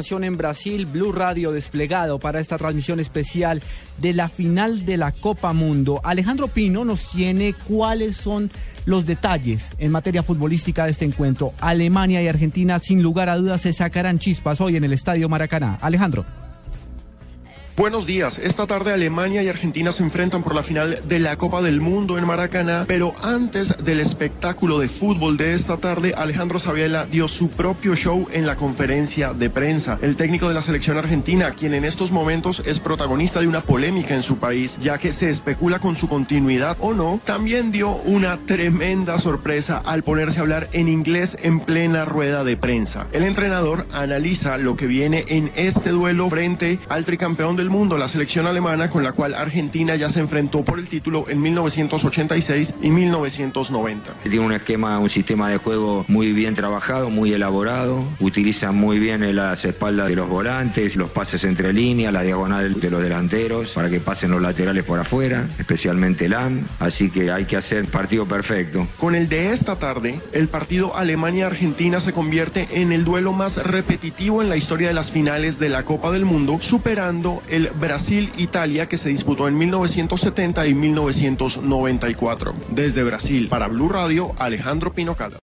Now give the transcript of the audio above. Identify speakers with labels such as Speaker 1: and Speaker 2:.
Speaker 1: En Brasil, Blue Radio desplegado para esta transmisión especial de la final de la Copa Mundo. Alejandro Pino nos tiene cuáles son los detalles en materia futbolística de este encuentro. Alemania y Argentina, sin lugar a dudas, se sacarán chispas hoy en el Estadio Maracaná. Alejandro.
Speaker 2: Buenos días. Esta tarde Alemania y Argentina se enfrentan por la final de la Copa del Mundo en Maracaná, pero antes del espectáculo de fútbol de esta tarde, Alejandro Sabiela dio su propio show en la conferencia de prensa. El técnico de la selección argentina, quien en estos momentos es protagonista de una polémica en su país, ya que se especula con su continuidad o no, también dio una tremenda sorpresa al ponerse a hablar en inglés en plena rueda de prensa. El entrenador analiza lo que viene en este duelo frente al tricampeón del mundo, la selección alemana con la cual Argentina ya se enfrentó por el título en 1986 y 1990.
Speaker 3: Tiene un esquema, un sistema de juego muy bien trabajado, muy elaborado, utiliza muy bien las espaldas de los volantes, los pases entre líneas, la diagonal de los delanteros para que pasen los laterales por afuera, especialmente LAM, así que hay que hacer partido perfecto.
Speaker 2: Con el de esta tarde, el partido Alemania-Argentina se convierte en el duelo más repetitivo en la historia de las finales de la Copa del Mundo, superando el Brasil-Italia que se disputó en 1970 y 1994. Desde Brasil, para Blue Radio, Alejandro Pinocala.